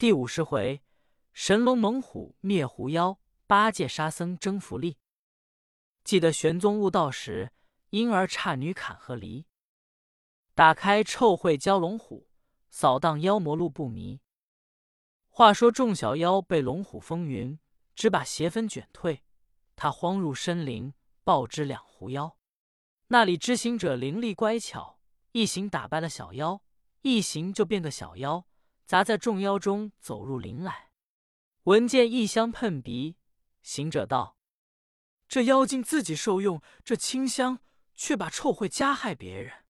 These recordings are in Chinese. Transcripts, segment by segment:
第五十回，神龙猛虎灭狐妖，八戒沙僧征伏力。记得玄宗悟道时，婴儿差女砍和离，打开臭秽蛟龙虎，扫荡妖魔路不迷。话说众小妖被龙虎风云，只把邪分卷退。他慌入深林，报知两狐妖。那里知行者伶俐乖巧，一行打败了小妖，一行就变个小妖。砸在众妖中，走入林来。闻见异香喷鼻，行者道：“这妖精自己受用这清香，却把臭秽加害别人。”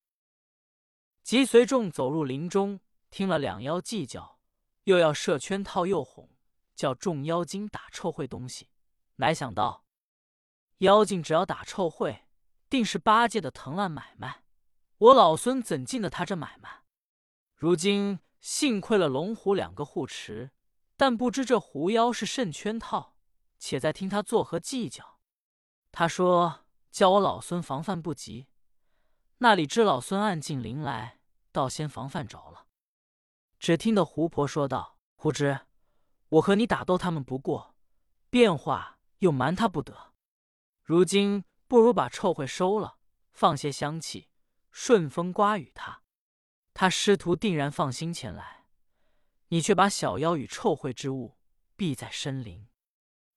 即随众走入林中，听了两妖计较，又要设圈套诱哄，叫众妖精打臭秽东西。乃想到，妖精只要打臭秽，定是八戒的藤蔓买卖。我老孙怎进得他这买卖？如今。幸亏了龙虎两个护持，但不知这狐妖是甚圈套，且在听他作何计较。他说：“叫我老孙防范不及。”那里知老孙暗进林来，倒先防范着了。只听得狐婆说道：“胡知，我和你打斗他们不过，变化又瞒他不得。如今不如把臭秽收了，放些香气，顺风刮雨他。”他师徒定然放心前来，你却把小妖与臭秽之物避在深林，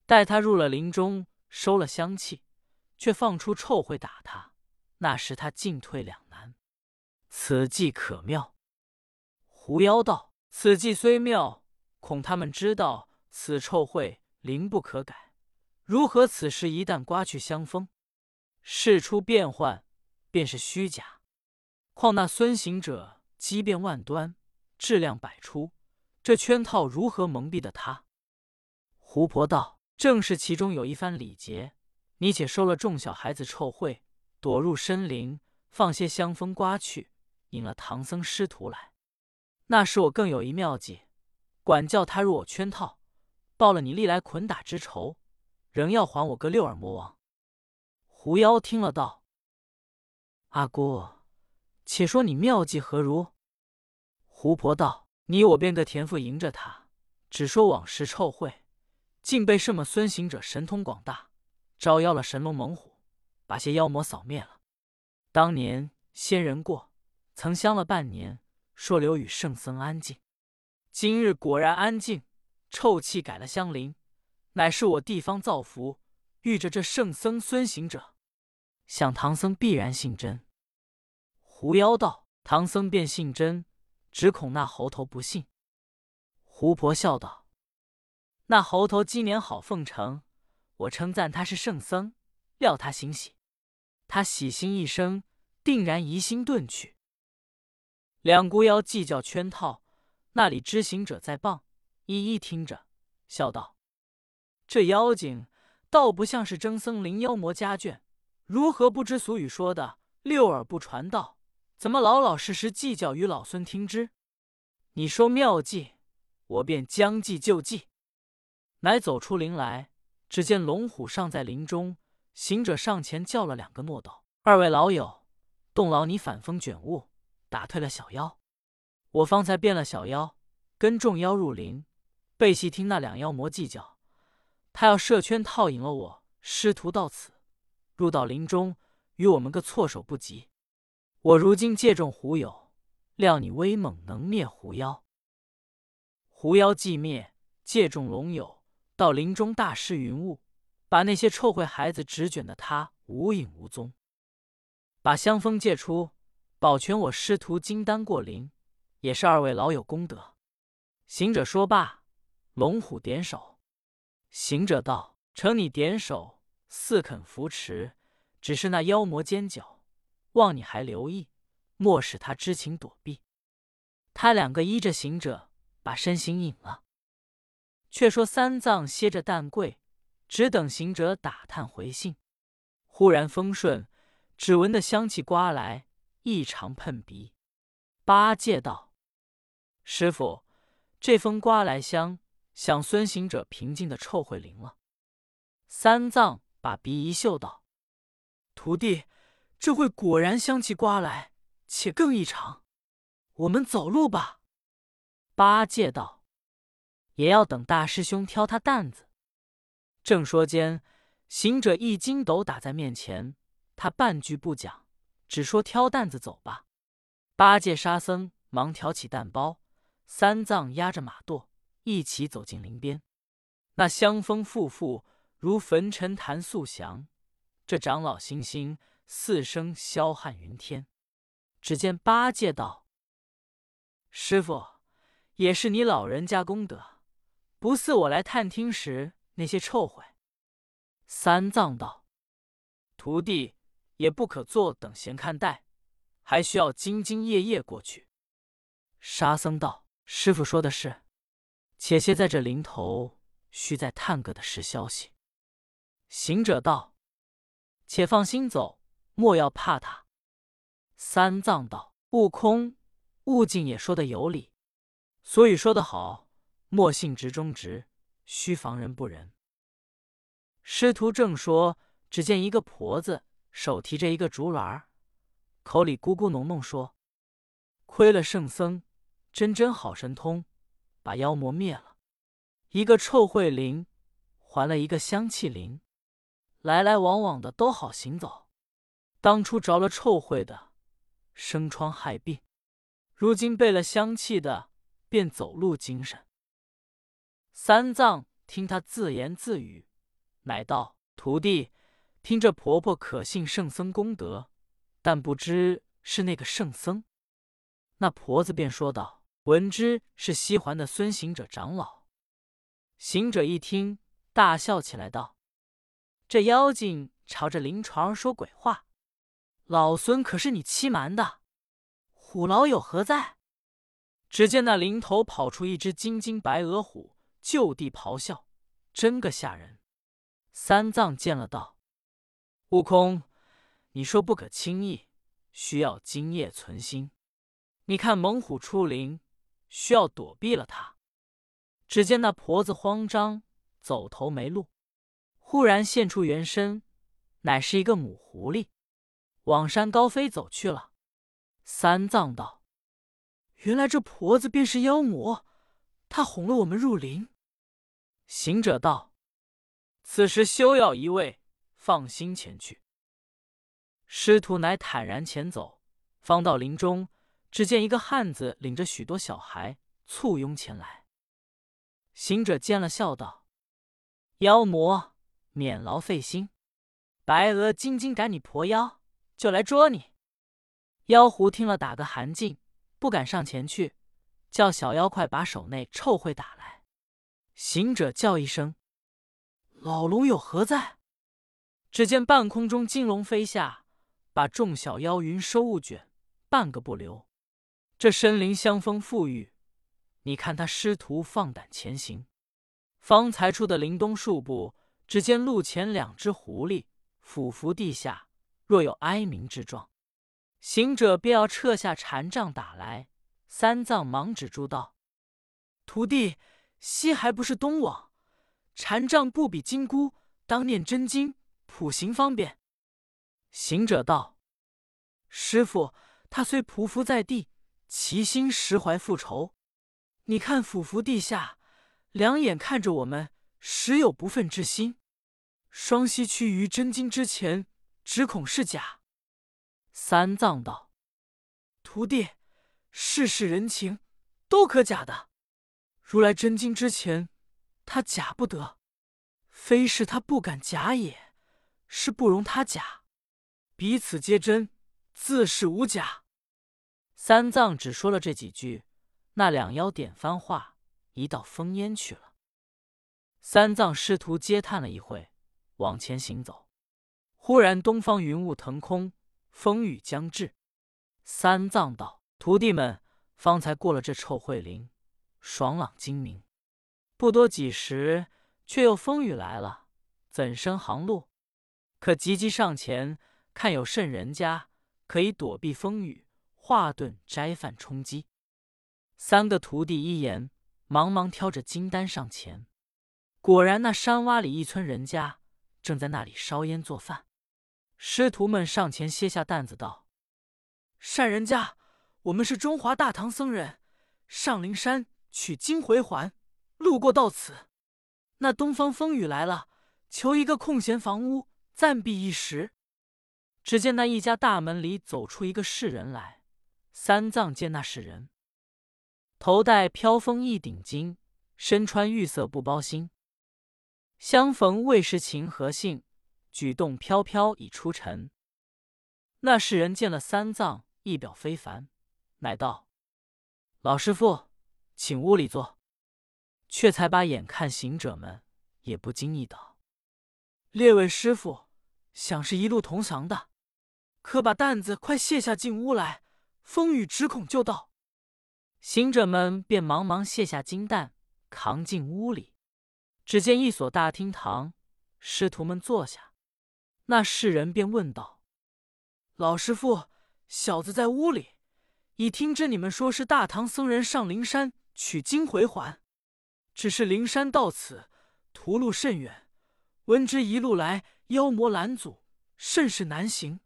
待他入了林中，收了香气，却放出臭秽打他，那时他进退两难。此计可妙。狐妖道：“此计虽妙，恐他们知道此臭秽灵不可改，如何此时一旦刮去香风，事出变幻，便是虚假。况那孙行者。”机变万端，质量百出，这圈套如何蒙蔽的他？胡婆道：“正是其中有一番礼节。你且收了众小孩子臭秽，躲入深林，放些香风刮去，引了唐僧师徒来。那时我更有一妙计，管教他入我圈套，报了你历来捆打之仇，仍要还我个六耳魔王。”狐妖听了道：“阿姑，且说你妙计何如？”胡婆道：“你我便个田妇迎着他，只说往事臭秽，竟被什么孙行者神通广大，招妖了神龙猛虎，把些妖魔扫灭了。当年仙人过，曾香了半年，说留与圣僧安静。今日果然安静，臭气改了香灵，乃是我地方造福，遇着这圣僧孙行者，想唐僧必然信真。”狐妖道：“唐僧便信真。”只恐那猴头不信。胡婆笑道：“那猴头今年好奉承，我称赞他是圣僧，料他欣喜。他喜心一生，定然疑心遁去。”两孤妖计较圈套，那里知行者在傍，一一听着，笑道：“这妖精倒不像是征僧灵妖魔家眷，如何不知俗语说的六耳不传道？”怎么老老实实计较与老孙听之？你说妙计，我便将计就计。乃走出林来，只见龙虎尚在林中。行者上前叫了两个诺道：“二位老友，动劳你反风卷雾，打退了小妖。我方才变了小妖，跟众妖入林，背细听那两妖魔计较。他要设圈套引了我师徒到此，入到林中，与我们个措手不及。”我如今借众狐友，料你威猛能灭狐妖。狐妖既灭，借众龙友到林中大施云雾，把那些臭秽孩子直卷的他无影无踪。把香风借出，保全我师徒金丹过林，也是二位老友功德。行者说罢，龙虎点手。行者道：“承你点手，似肯扶持，只是那妖魔尖角。”望你还留意，莫使他知情躲避。他两个依着行者，把身形引了。却说三藏歇着蛋柜，只等行者打探回信。忽然风顺，只闻的香气刮来，异常喷鼻。八戒道：“师傅，这风刮来香，想孙行者平静的臭会灵了。”三藏把鼻一嗅道：“徒弟。”这会果然香气刮来，且更异常。我们走路吧。八戒道：“也要等大师兄挑他担子。”正说间，行者一筋斗打在面前，他半句不讲，只说挑担子走吧。八戒、沙僧忙挑起担包，三藏压着马垛，一起走进林边。那香风馥馥，如焚尘檀素香。这长老心心，四声霄汉云天。只见八戒道：“师傅，也是你老人家功德，不似我来探听时那些臭秽。”三藏道：“徒弟也不可坐等闲看待，还需要兢兢业业过去。”沙僧道：“师傅说的是，且歇在这林头。”须再探个的是消息。行者道：“且放心走，莫要怕他。”三藏道：“悟空、悟净也说的有理，所以说得好，莫信直中直，须防人不仁。”师徒正说，只见一个婆子手提着一个竹篮儿，口里咕咕哝哝说：“亏了圣僧，真真好神通，把妖魔灭了。”一个臭秽灵，还了一个香气灵，来来往往的都好行走。当初着了臭秽的，生疮害病；如今备了香气的，便走路精神。三藏听他自言自语，乃道：“徒弟，听这婆婆可信圣僧功德，但不知是那个圣僧。”那婆子便说道：“闻之是西环的孙行者长老。”行者一听，大笑起来，道：“这妖精朝着灵床说鬼话，老孙可是你欺瞒的？虎老有何在？”只见那灵头跑出一只金睛白额虎，就地咆哮，真个吓人。三藏见了，道：“悟空，你说不可轻易，需要今夜存心。你看猛虎出林，需要躲避了它。”只见那婆子慌张，走投没路，忽然现出原身，乃是一个母狐狸，往山高飞走去了。三藏道：“原来这婆子便是妖魔，她哄了我们入林。”行者道：“此时休要疑畏，放心前去。”师徒乃坦然前走，方到林中，只见一个汉子领着许多小孩簇拥前来。行者见了，笑道：“妖魔，免劳费心，白鹅精精赶你婆妖，就来捉你。”妖狐听了，打个寒噤，不敢上前去，叫小妖怪把手内臭秽打来。行者叫一声：“老龙有何在？”只见半空中金龙飞下，把众小妖云收雾卷，半个不留。这深林香风馥郁。你看他师徒放胆前行，方才出的林东数步，只见路前两只狐狸俯伏地下，若有哀鸣之状。行者便要撤下禅杖打来，三藏忙止住道：“徒弟，西还不是东往？禅杖不比金箍，当念真经，普行方便。”行者道：“师傅，他虽匍匐在地，其心实怀复仇。”你看，俯伏地下，两眼看着我们，实有不忿之心。双膝屈于真经之前，只恐是假。三藏道：“徒弟，世事人情，都可假的。如来真经之前，他假不得；非是他不敢假也，是不容他假。彼此皆真，自是无假。”三藏只说了这几句。那两妖点番话，一道风烟去了。三藏师徒嗟叹了一会，往前行走。忽然东方云雾腾空，风雨将至。三藏道：“徒弟们，方才过了这臭秽林，爽朗精明。不多几时，却又风雨来了，怎生航路？可急急上前，看有甚人家可以躲避风雨，化顿斋饭充饥。”三个徒弟一言，忙忙挑着金丹上前。果然，那山洼里一村人家正在那里烧烟做饭。师徒们上前歇下担子，道：“善人家，我们是中华大唐僧人，上灵山取经回还，路过到此，那东方风雨来了，求一个空闲房屋暂避一时。”只见那一家大门里走出一个士人来，三藏见那是人，头戴飘风一顶巾，身穿玉色布包心。相逢未识情何幸，举动飘飘已出尘。那世人见了三藏，一表非凡，乃道：“老师傅，请屋里坐。”却才把眼看行者们，也不经意道：“列位师傅，想是一路同行的。”可把担子快卸下，进屋来。风雨只恐就到。行者们便忙忙卸下金担，扛进屋里。只见一所大厅堂，师徒们坐下。那世人便问道：“老师傅，小子在屋里，已听着你们说是大唐僧人上灵山取经回还。只是灵山到此，途路甚远，闻之一路来妖魔拦阻，甚是难行。”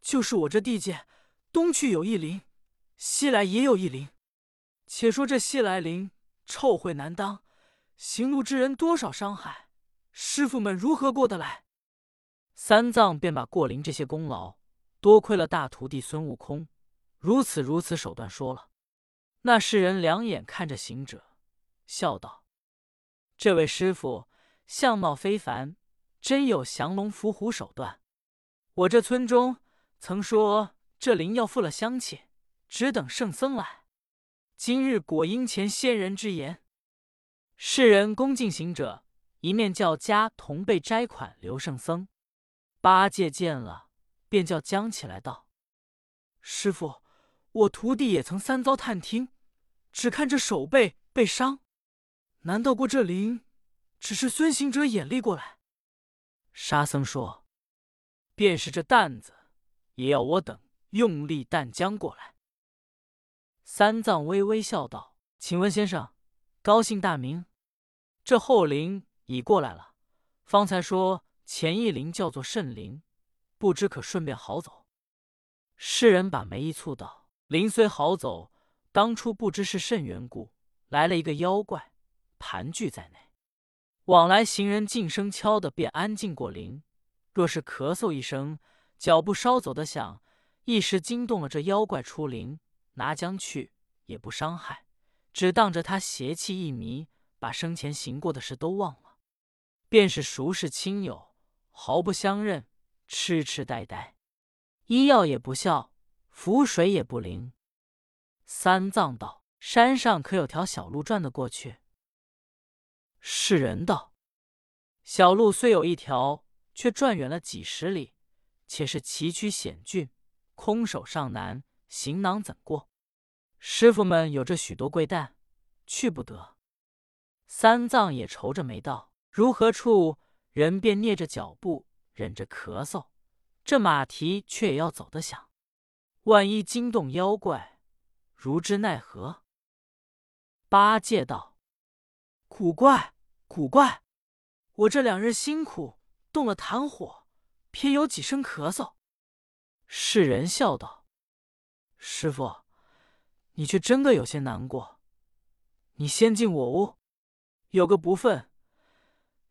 就是我这地界，东去有一灵，西来也有一灵。且说这西来灵臭秽难当，行路之人多少伤害，师傅们如何过得来？三藏便把过灵这些功劳，多亏了大徒弟孙悟空，如此如此手段说了。那世人两眼看着行者，笑道：“这位师傅相貌非凡，真有降龙伏虎手段。我这村中。”曾说这灵要负了香气，只等圣僧来。今日果应前仙人之言。世人恭敬行者，一面叫家同辈斋款留圣僧。八戒见了，便叫将起来道：“师傅，我徒弟也曾三遭探听，只看这手背被伤，难道过这灵只是孙行者眼力过来？”沙僧说：“便是这担子。”也要我等用力担将过来。三藏微微笑道：“请问先生，高姓大名？这后灵已过来了。方才说前一灵叫做圣灵，不知可顺便好走？”世人把眉一蹙道：“灵虽好走，当初不知是甚缘故，来了一个妖怪盘踞在内。往来行人静声敲的，便安静过灵。若是咳嗽一声。”脚步稍走的响，一时惊动了这妖怪出灵，拿将去也不伤害，只当着他邪气一迷，把生前行过的事都忘了，便是熟识亲友，毫不相认，痴痴呆呆，医药也不效，符水也不灵。三藏道：“山上可有条小路转得过去？”是人道：“小路虽有一条，却转远了几十里。”且是崎岖险峻，空手上难，行囊怎过？师傅们有着许多贵担，去不得。三藏也愁着没道，如何处？人便蹑着脚步，忍着咳嗽，这马蹄却也要走得响。万一惊动妖怪，如之奈何？八戒道：“古怪，古怪！我这两日辛苦，动了痰火。”偏有几声咳嗽，世人笑道：“师傅，你却真的有些难过。你先进我屋，有个不忿，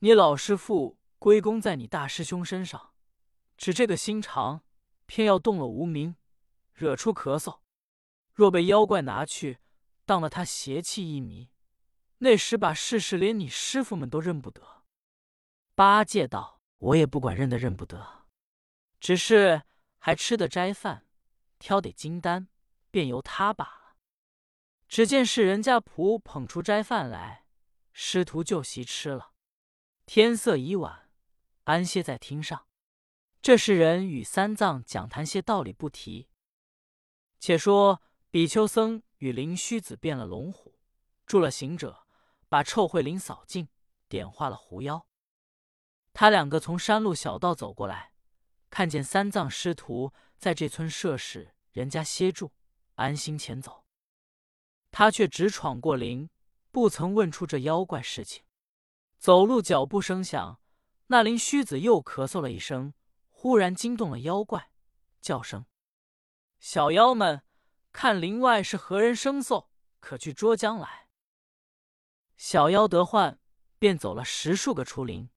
你老师傅归功在你大师兄身上，只这个心肠，偏要动了无名，惹出咳嗽。若被妖怪拿去，当了他邪气一迷，那时把世事连你师傅们都认不得。”八戒道。我也不管认得认不得，只是还吃得斋饭，挑得金丹，便由他罢了。只见是人家仆捧出斋饭来，师徒就席吃了。天色已晚，安歇在厅上。这是人与三藏讲谈些道理，不提。且说比丘僧与灵虚子变了龙虎，助了行者，把臭秽灵扫净，点化了狐妖。他两个从山路小道走过来，看见三藏师徒在这村设施人家歇住，安心前走。他却直闯过林，不曾问出这妖怪事情。走路脚步声响，那林虚子又咳嗽了一声，忽然惊动了妖怪，叫声：“小妖们，看林外是何人声嗽？可去捉将来。”小妖得唤，便走了十数个出林，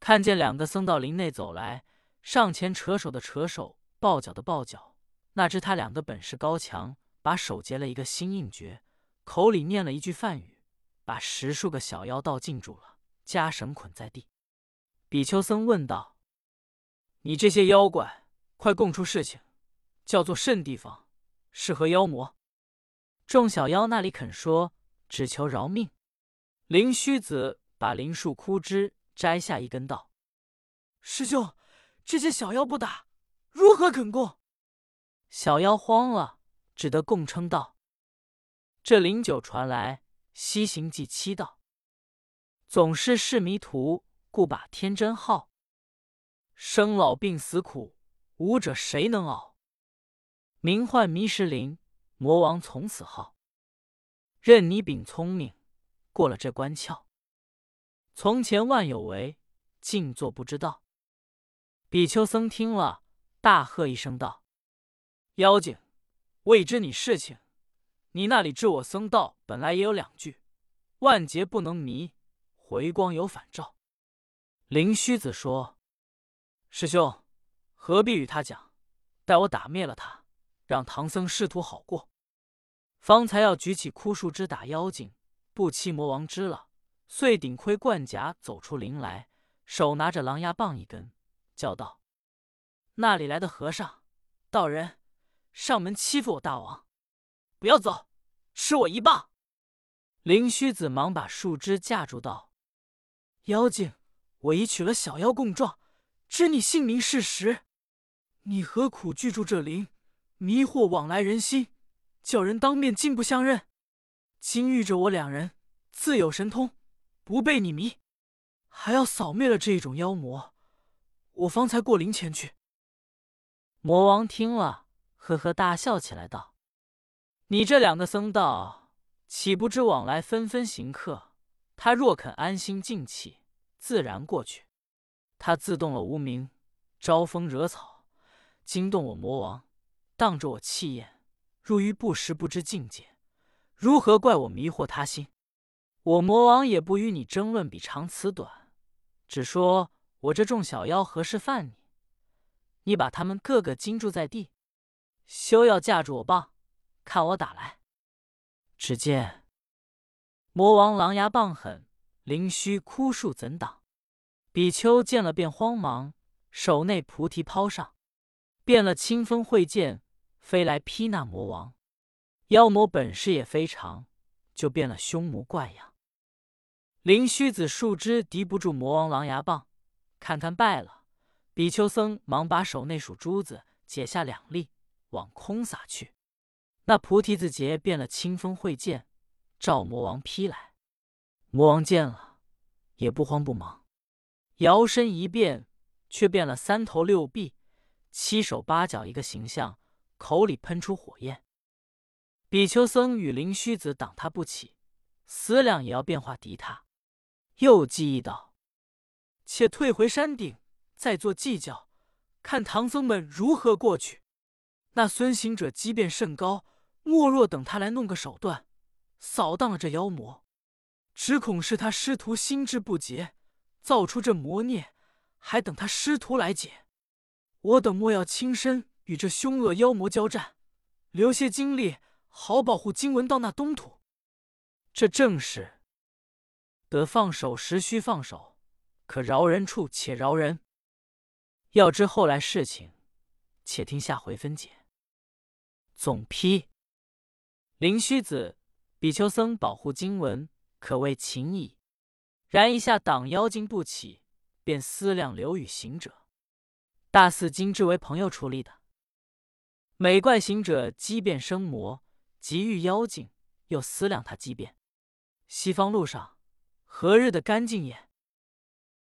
看见两个僧到林内走来，上前扯手的扯手，抱脚的抱脚。那知他俩的本事高强，把手结了一个心印诀，口里念了一句梵语，把十数个小妖道禁住了，枷绳捆在地。比丘僧问道：“你这些妖怪，快供出事情，叫做甚地方，是何妖魔？”众小妖那里肯说，只求饶命。灵虚子把灵树枯枝摘下一根，道：“师兄，这些小妖不打，如何肯供？”小妖慌了，只得供称道：“这灵酒传来，西行记七道，总是是迷途，故把天真号。生老病死苦，无者谁能熬？名唤迷失灵。”魔王从此号，任你秉聪明，过了这关窍。从前万有为，静坐不知道。比丘僧听了，大喝一声道：“妖精，未知你事情。你那里知我僧道本来也有两句：万劫不能迷，回光有反照。”灵虚子说：“师兄，何必与他讲？待我打灭了他，让唐僧师徒好过。”方才要举起枯树枝打妖精，不期魔王知了，遂顶盔贯甲走出林来，手拿着狼牙棒一根，叫道：“那里来的和尚、道人，上门欺负我大王，不要走，吃我一棒！”灵虚子忙把树枝架住，道：“妖精，我已取了小妖供状，知你姓名事实，你何苦居住这林，迷惑往来人心？”叫人当面竟不相认，今遇着我两人自有神通，不被你迷，还要扫灭了这一种妖魔，我方才过灵前去。魔王听了，呵呵大笑起来，道：“你这两个僧道，岂不知往来纷纷行客？他若肯安心静气，自然过去。他自动了无名，招风惹草，惊动我魔王，当着我气焰。”入于不识不知境界，如何怪我迷惑他心？我魔王也不与你争论彼长此短，只说我这众小妖何事犯你？你把他们个个惊住在地，休要架住我棒，看我打来！只见魔王狼牙棒狠，灵虚枯树怎挡？比丘见了便慌忙，手内菩提抛上，变了清风会剑。飞来劈那魔王，妖魔本事也非常，就变了凶魔怪样。灵虚子树枝敌不住魔王狼牙棒，看看败了，比丘僧忙把手内数珠子解下两粒，往空撒去。那菩提子结变了清风会剑，照魔王劈来。魔王见了，也不慌不忙，摇身一变，却变了三头六臂、七手八脚一个形象。口里喷出火焰，比丘僧与灵虚子挡他不起，思量也要变化敌他。又计议道：“且退回山顶，再做计较，看唐僧们如何过去。那孙行者机变甚高，莫若等他来弄个手段，扫荡了这妖魔，只恐是他师徒心智不洁，造出这魔孽，还等他师徒来解。我等莫要亲身。”与这凶恶妖魔交战，留些精力，好保护经文到那东土。这正是得放手时须放手，可饶人处且饶人。要知后来事情，且听下回分解。总批：灵虚子、比丘僧保护经文，可谓情矣。然一下挡妖精不起，便思量留与行者。大肆今之为朋友处理的。每怪行者畸变生魔，急遇妖精，又思量他畸变。西方路上何日的干净也？